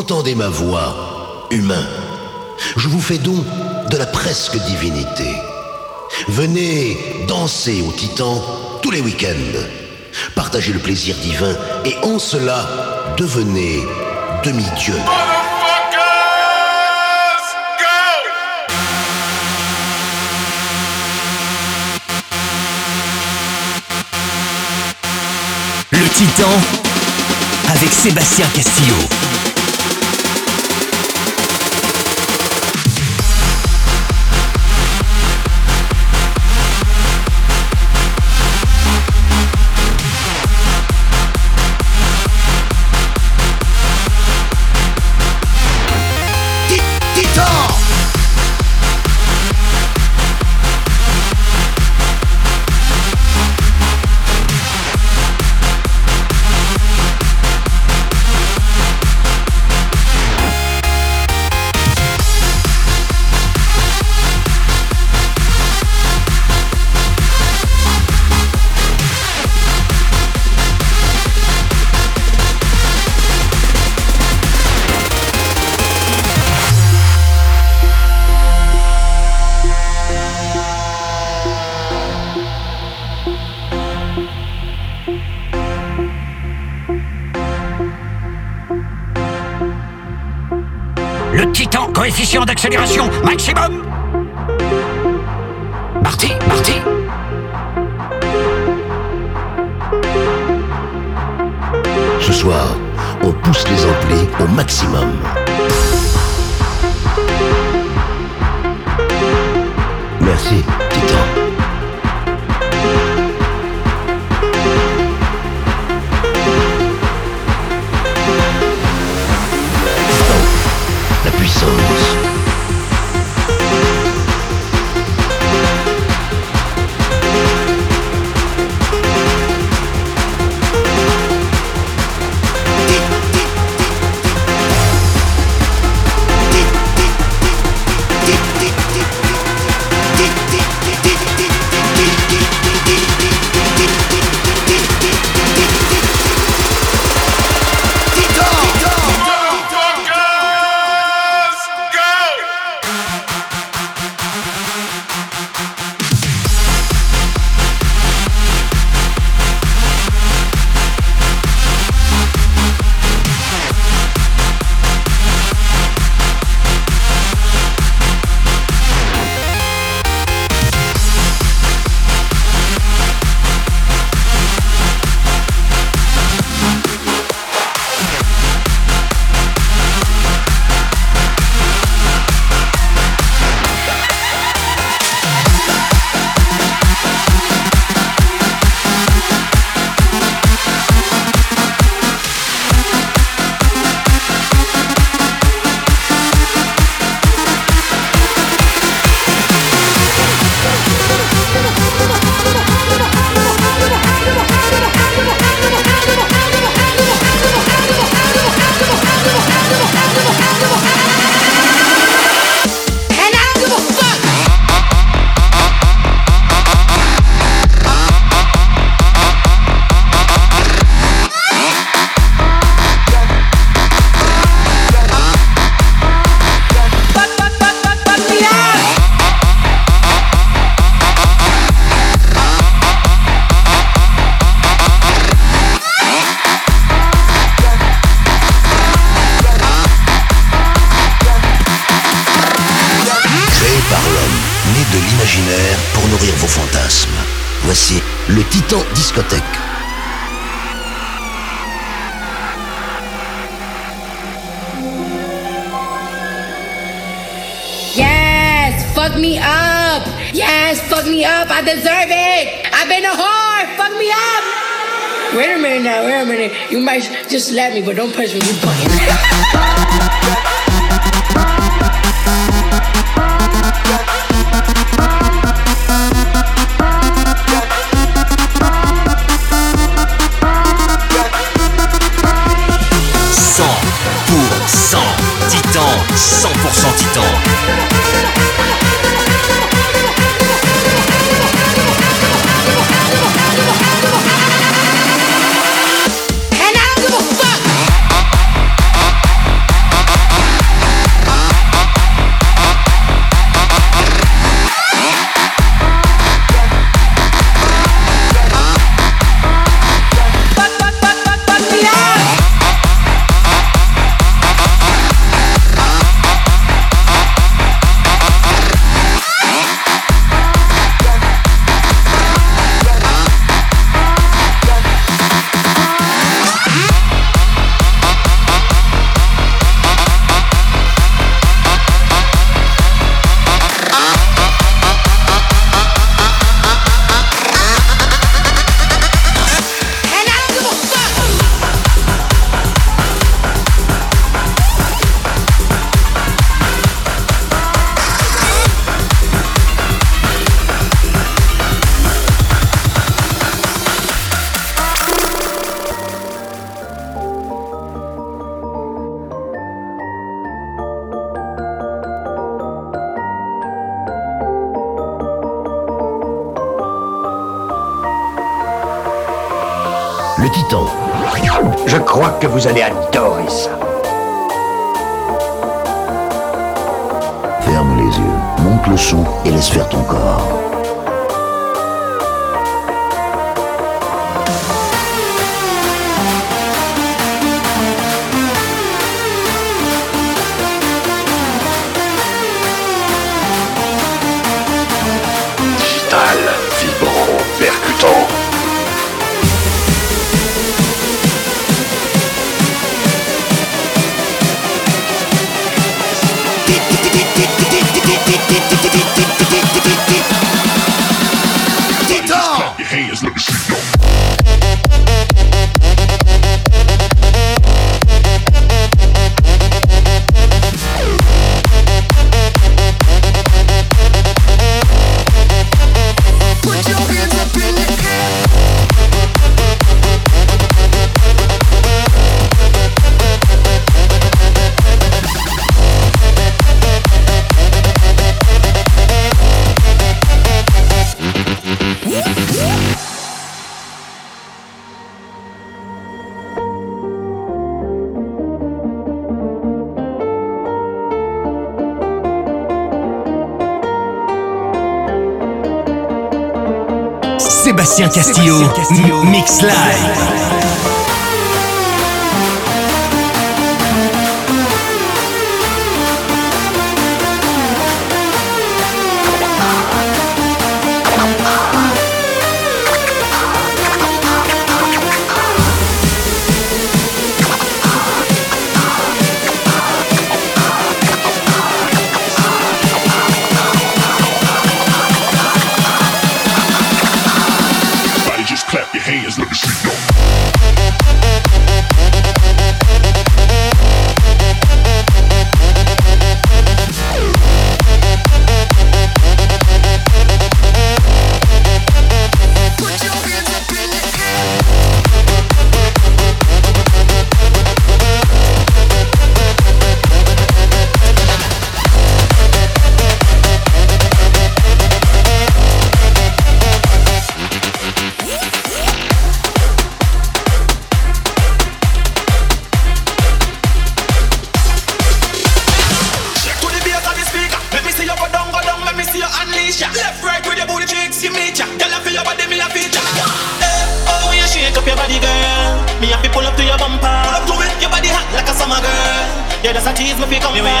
Entendez ma voix, humain. Je vous fais don de la presque divinité. Venez danser au Titan tous les week-ends. Partagez le plaisir divin et en cela, devenez demi-dieu. Le Titan avec Sébastien Castillo. Maximum me, but don't punch me. coisa ali Castillo, Castillo. Mix Live. me become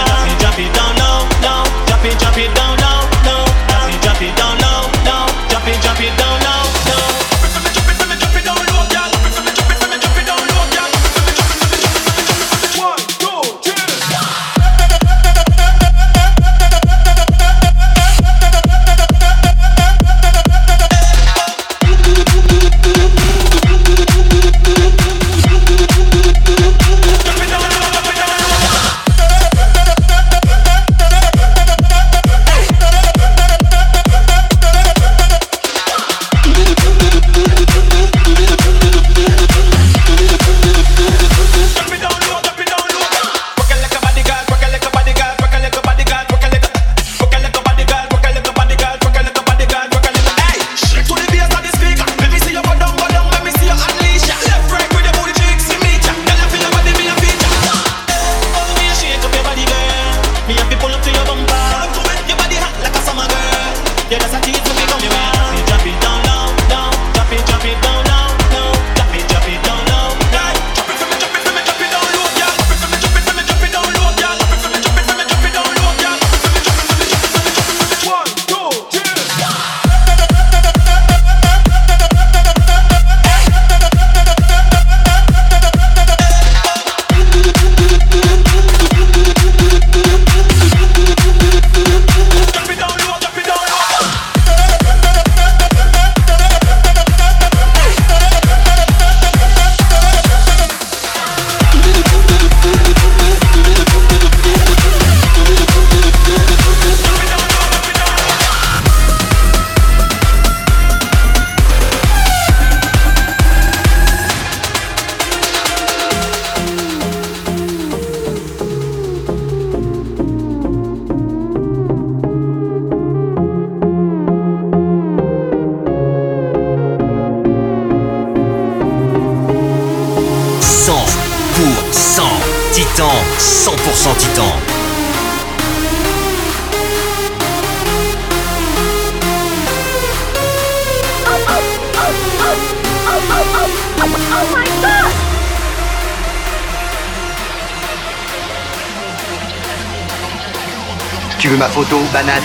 banane.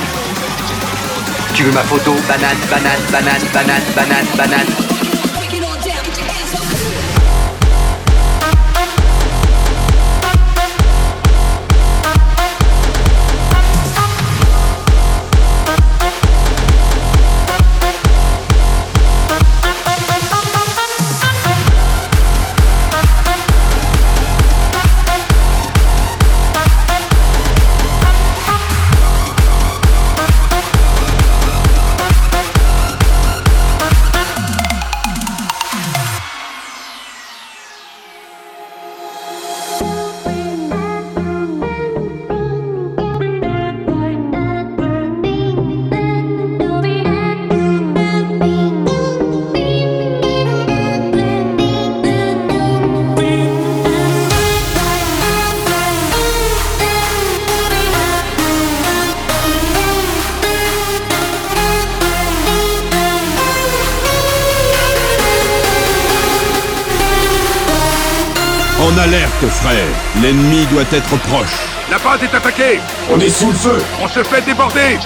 Tu veux ma photo, banane, banane, banane, banane, banane, banane doit être proche. La base est attaquée. On est sous le feu. On se fait déborder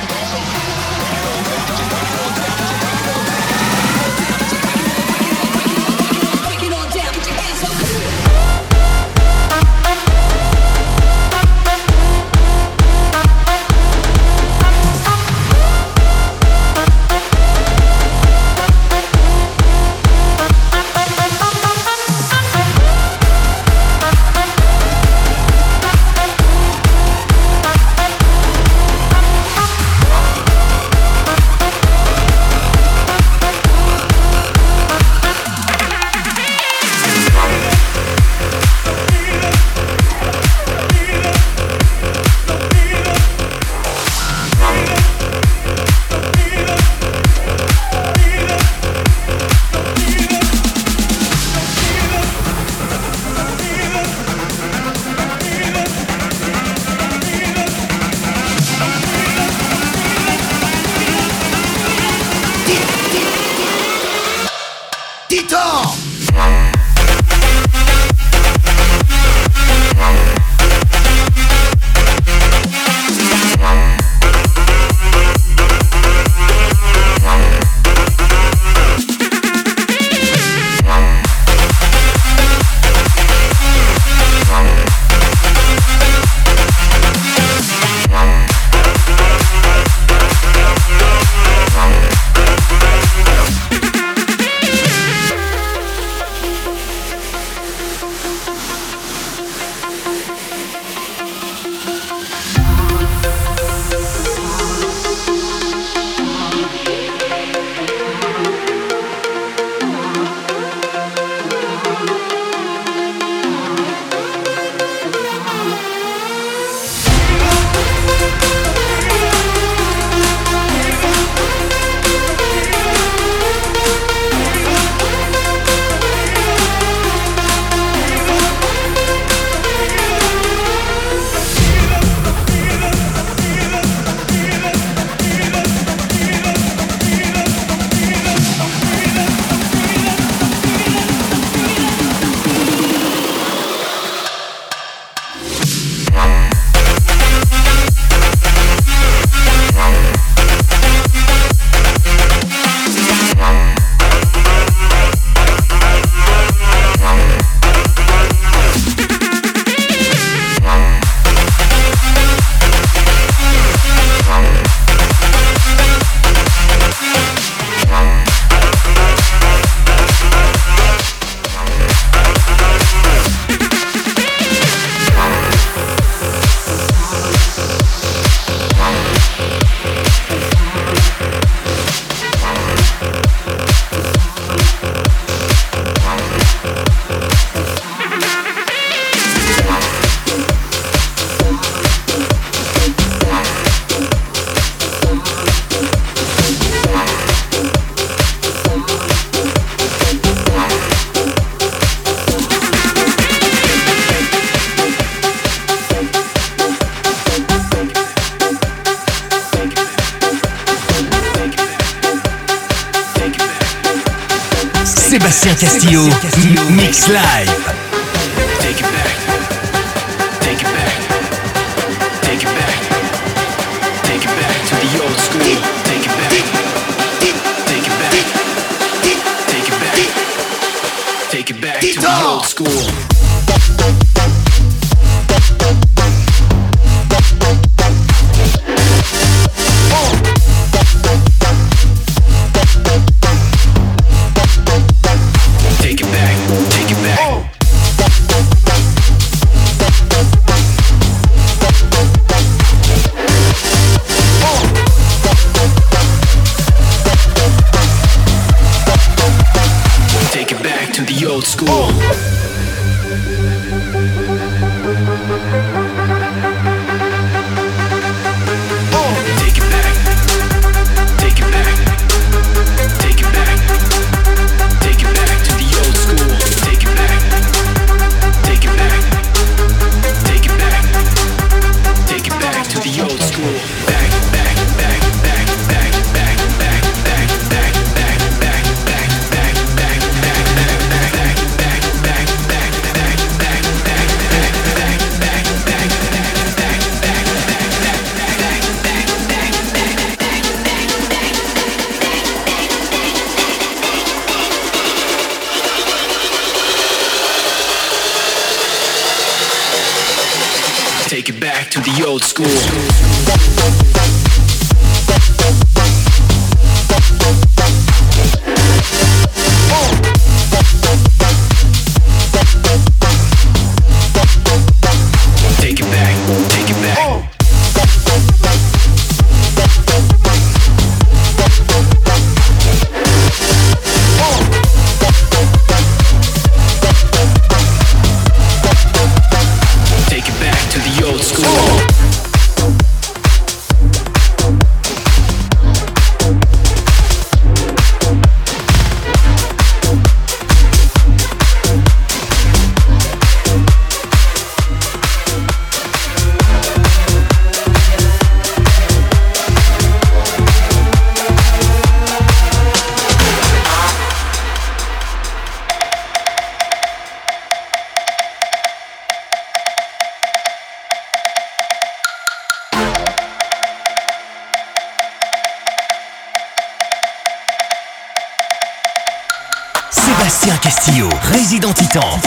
Titan.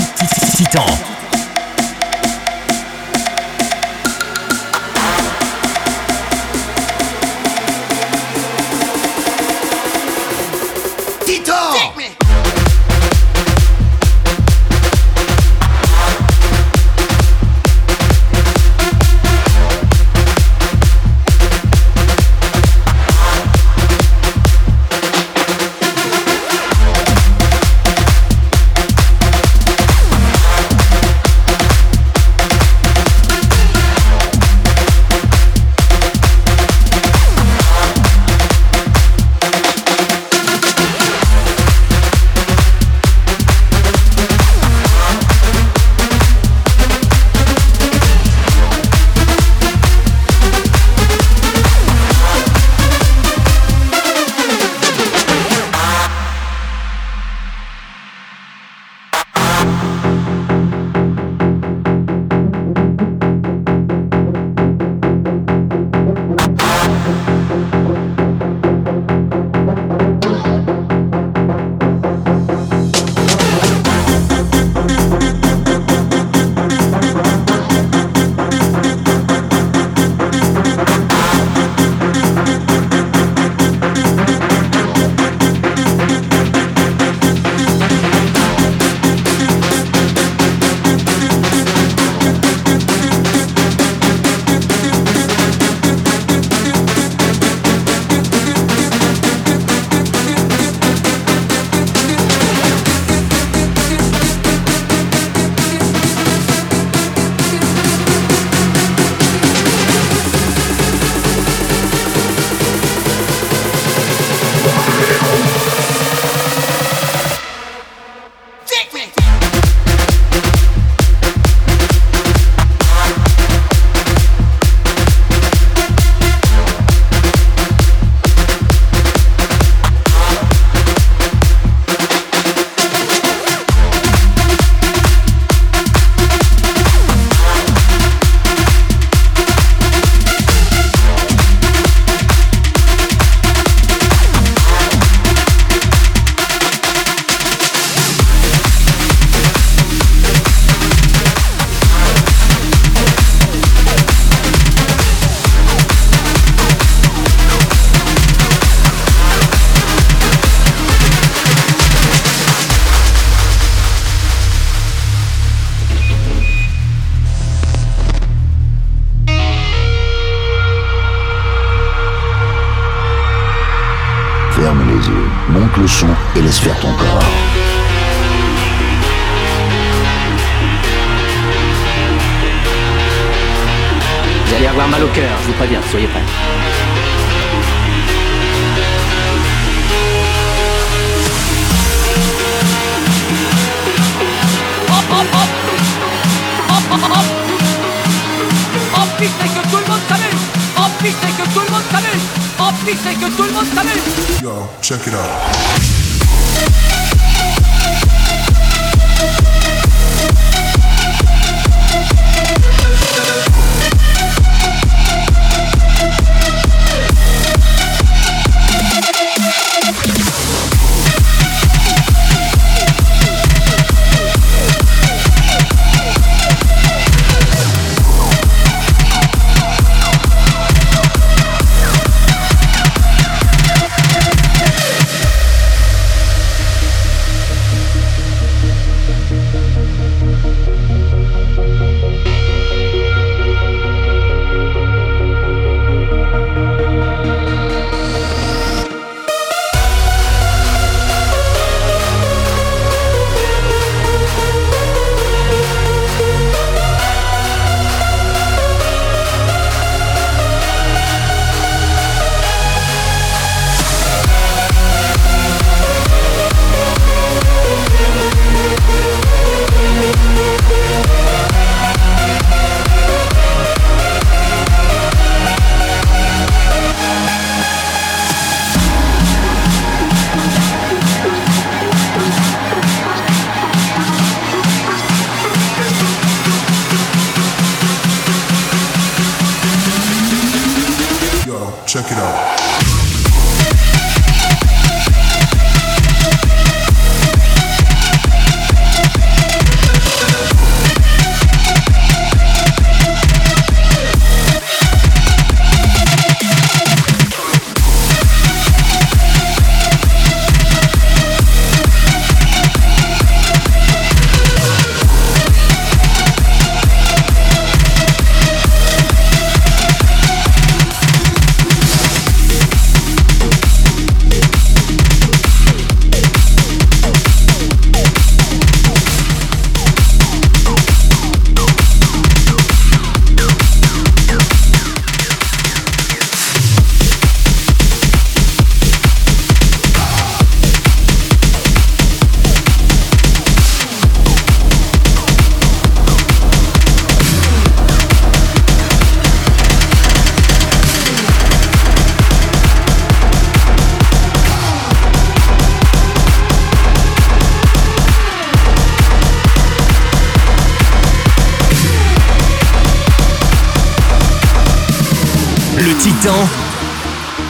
Titan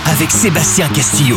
Avec Sébastien Castillo.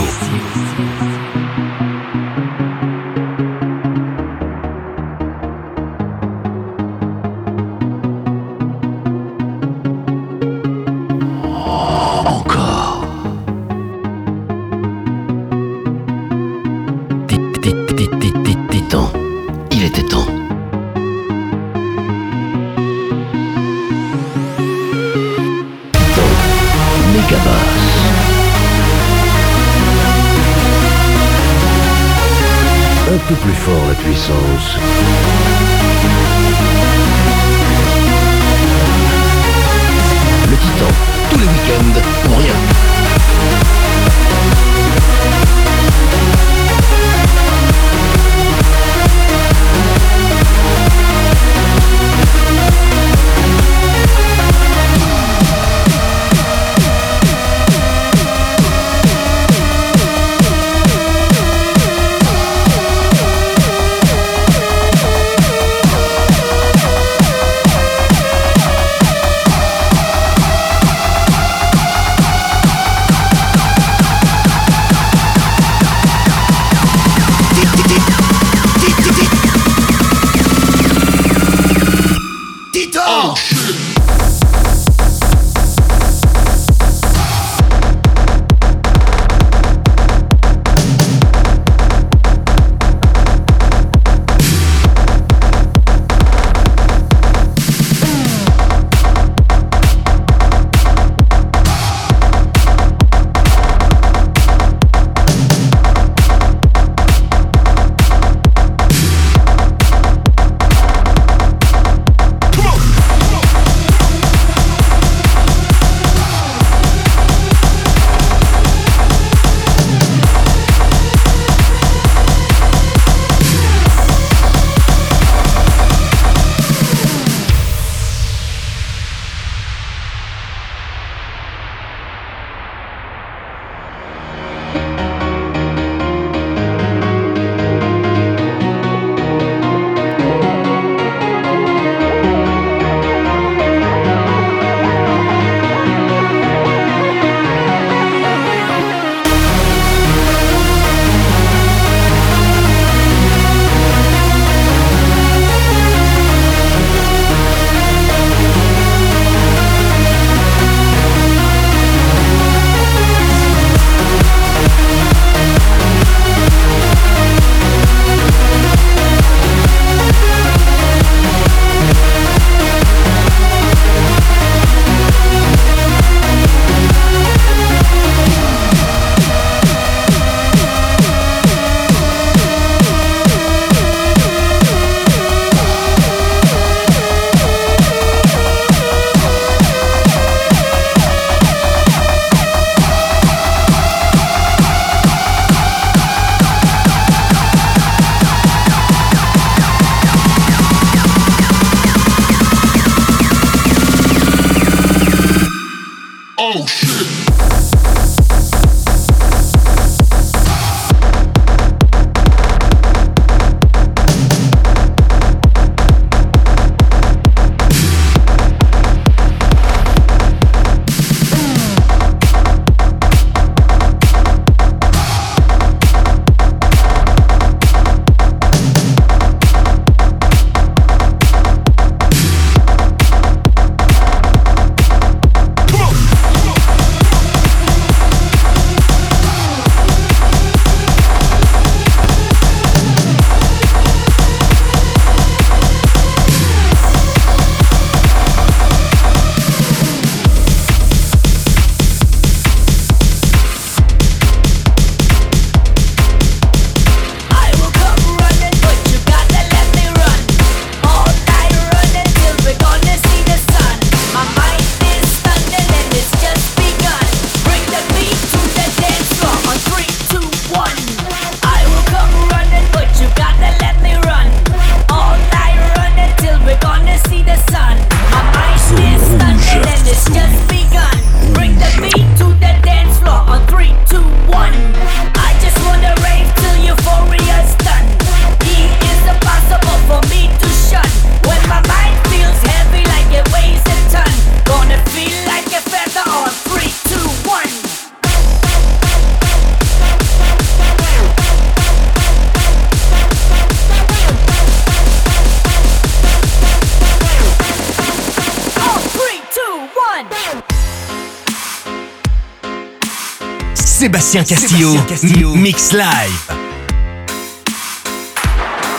Sébastien Castillo, Sébastien Castillo. Mix Live.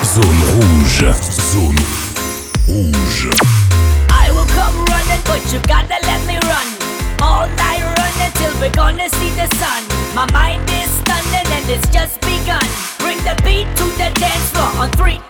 Zone rouge. Zone rouge. I will come running, but you gotta let me run. All night running till we're gonna see the sun. My mind is stunning and it's just begun. Bring the beat to the dance floor on three,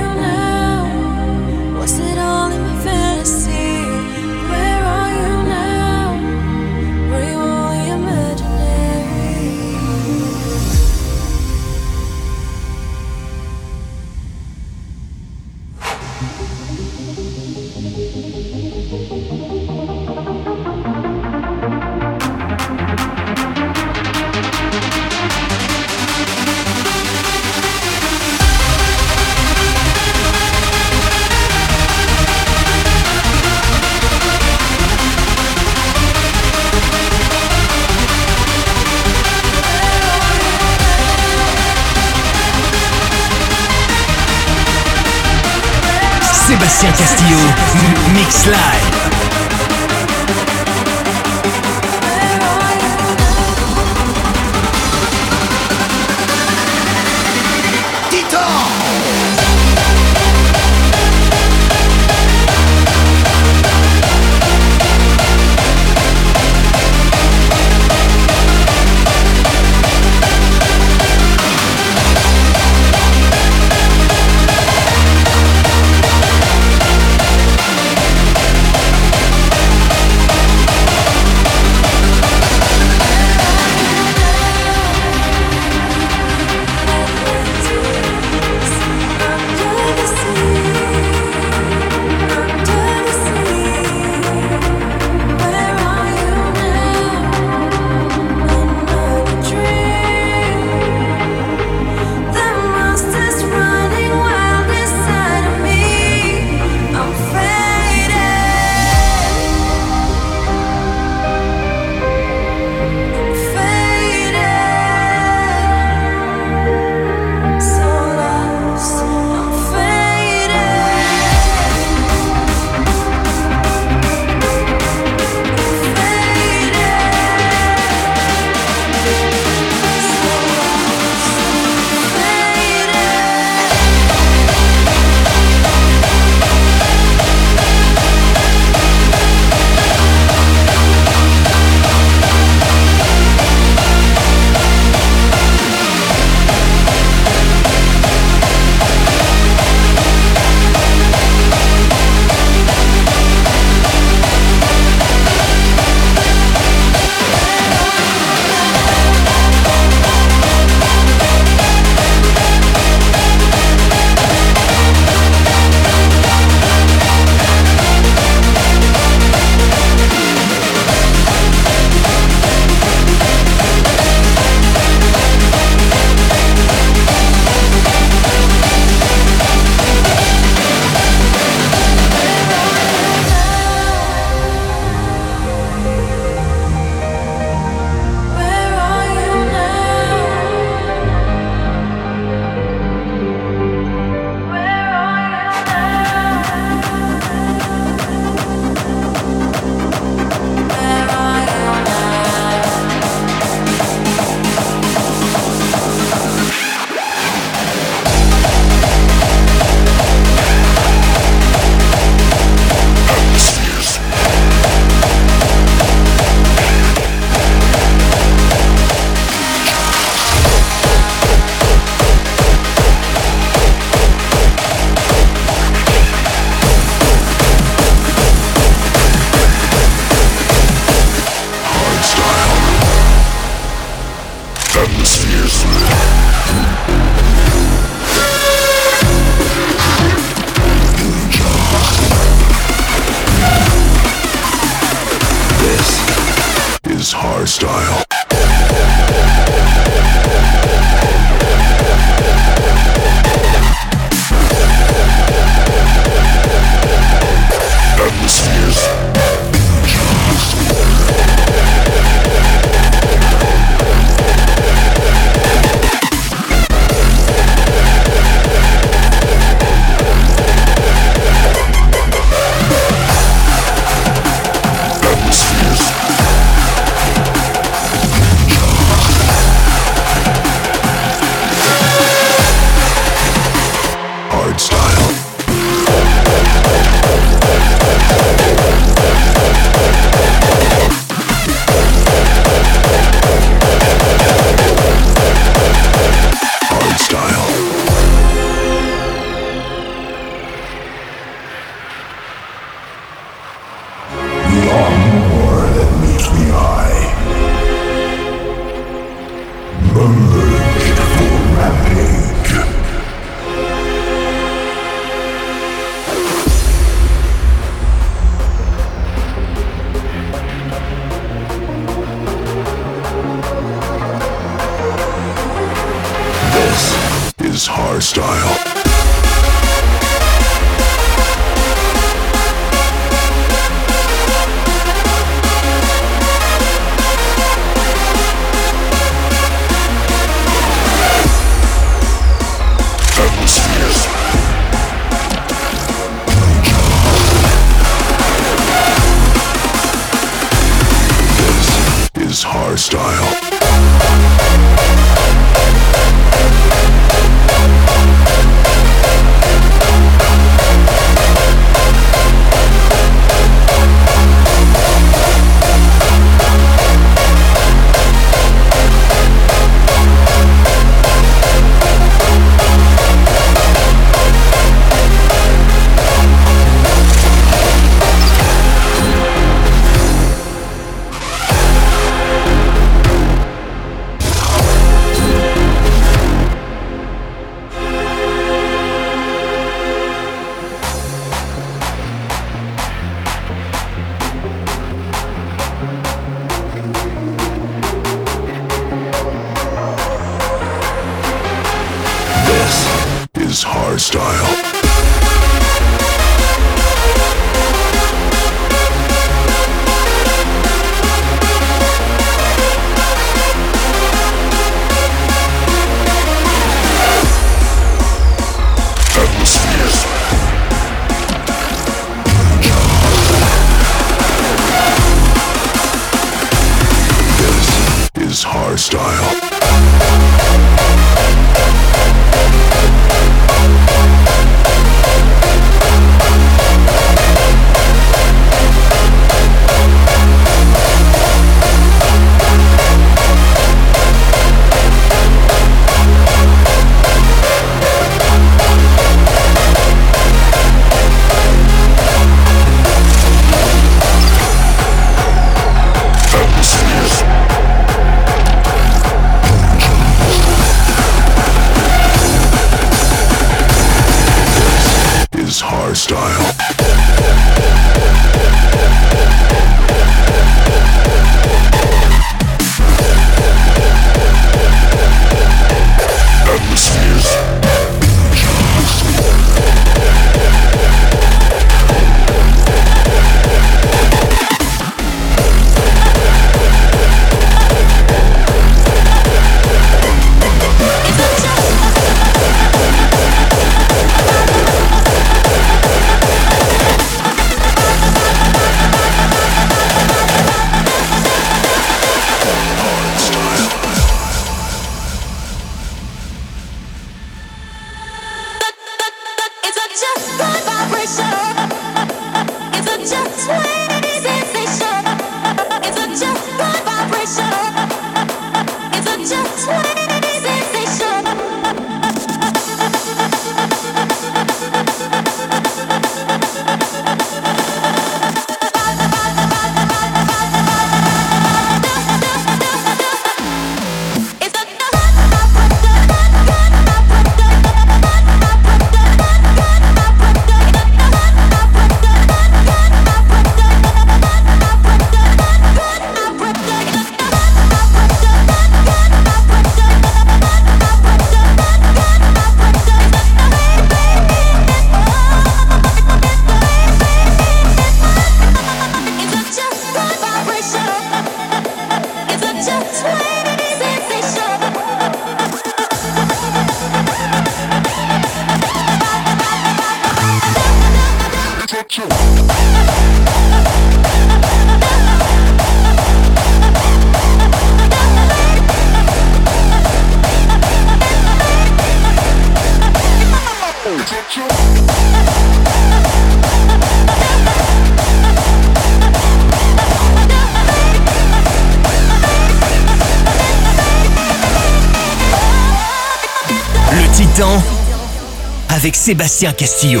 Sébastien Castillo.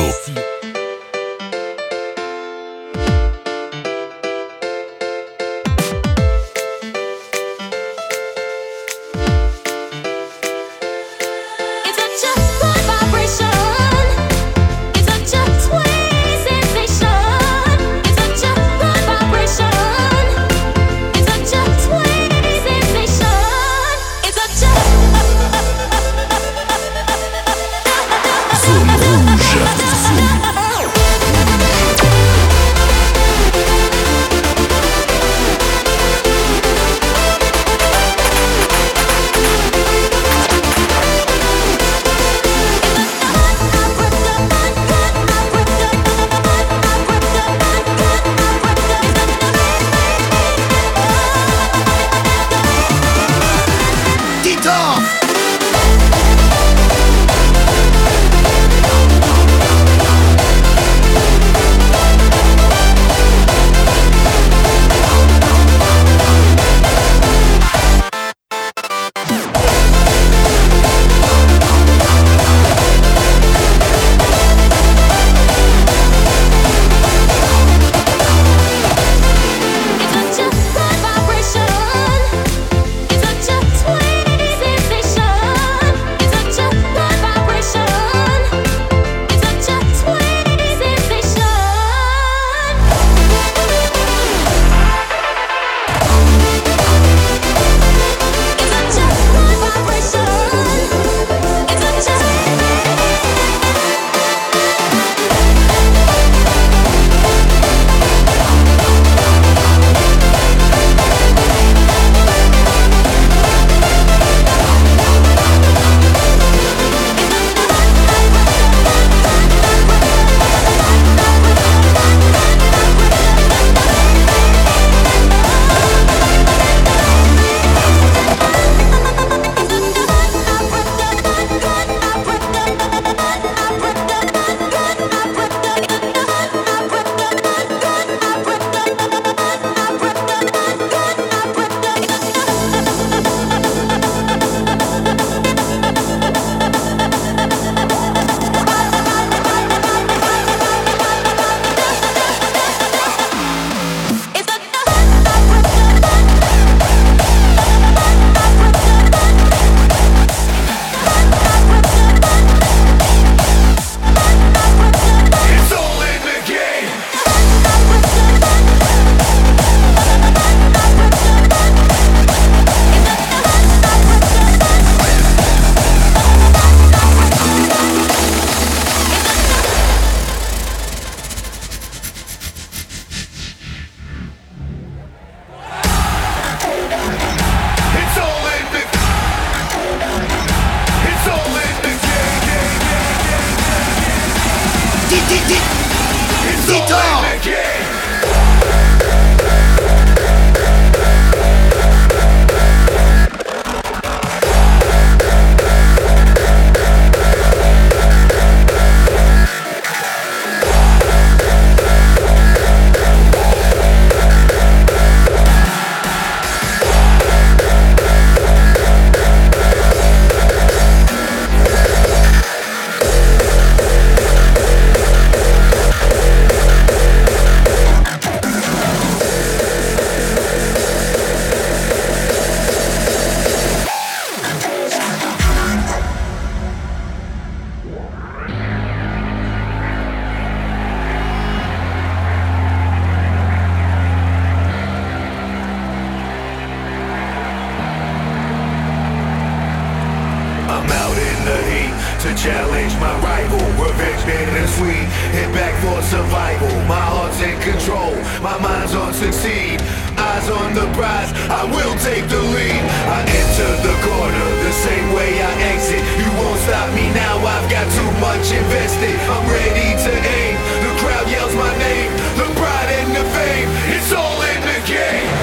To challenge my rival. Revenge bittersweet, hit back for survival. My heart's in control, my mind's on succeed. Eyes on the prize, I will take the lead. I enter the corner the same way I exit. You won't stop me now, I've got too much invested. I'm ready to aim. The crowd yells my name, the pride and the fame. It's all in the game.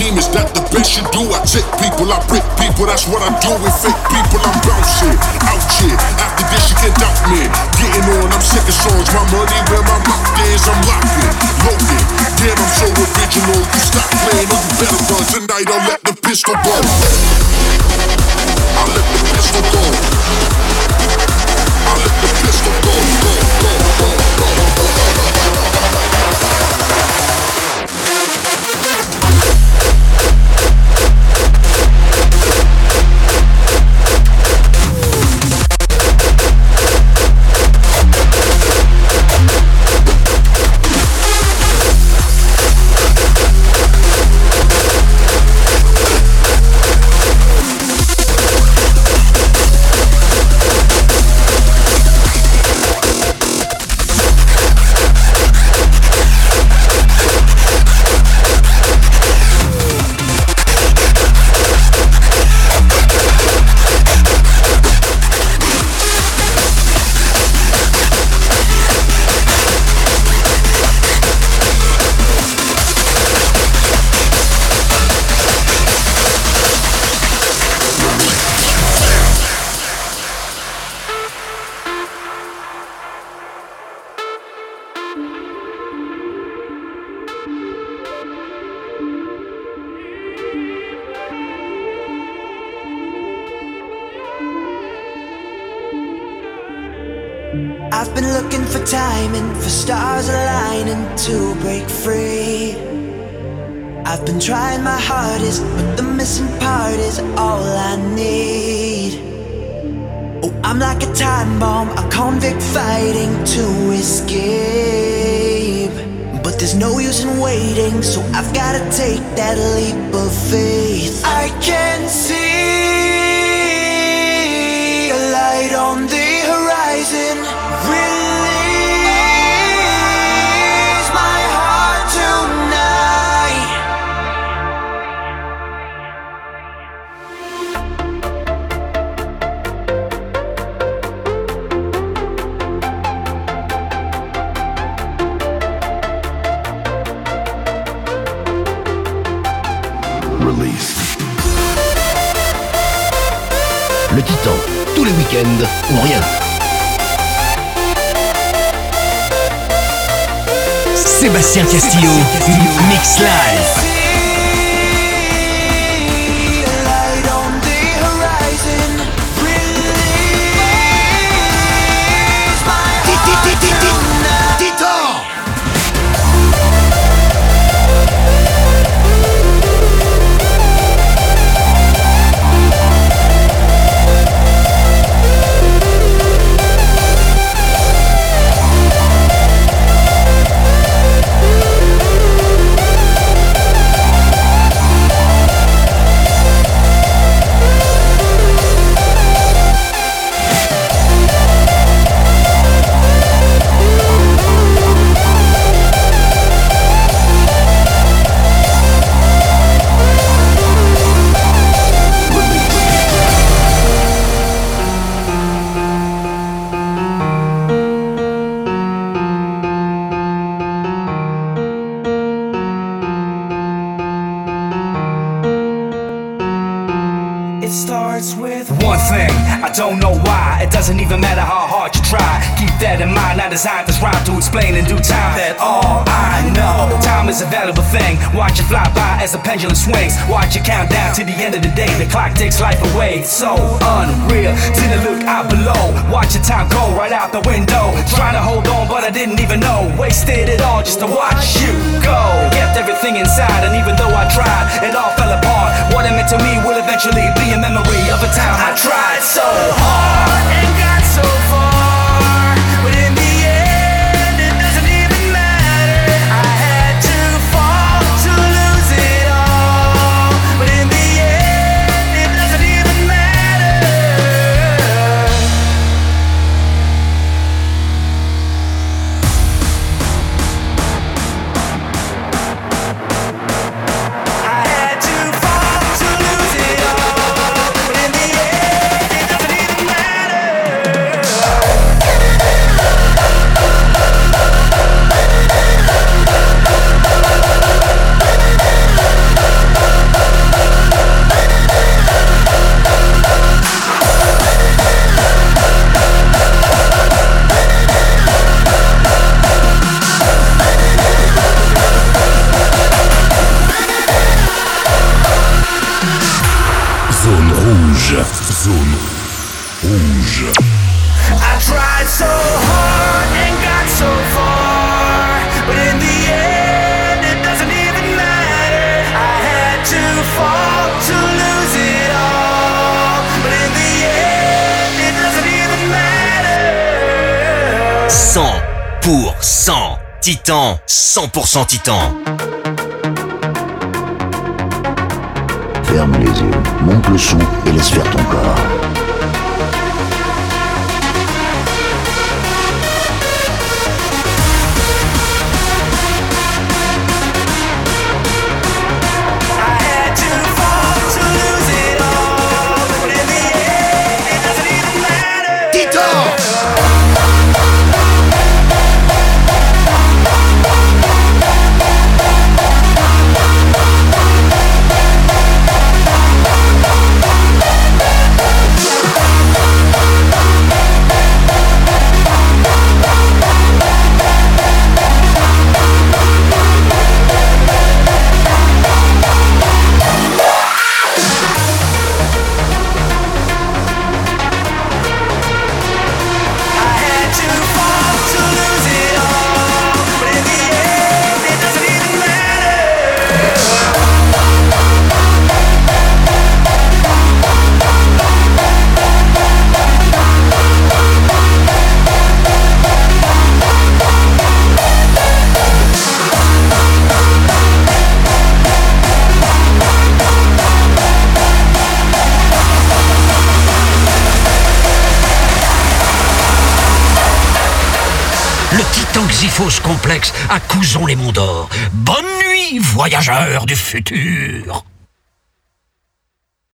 team, is that the best you do? I tip people, I rip pendulum swings. Watch it count down to the end of the day. The clock takes life away. So Rouge. Zone rouge. I tried so hard and got so far, but in the end it doesn't even matter. I had to fall to lose it all, but in the end it doesn't even matter. 100% Titan, 100% Titan. Ferme les yeux, monte le son et laisse faire ton corps. À les Monts d'Or. Bonne nuit, voyageurs du futur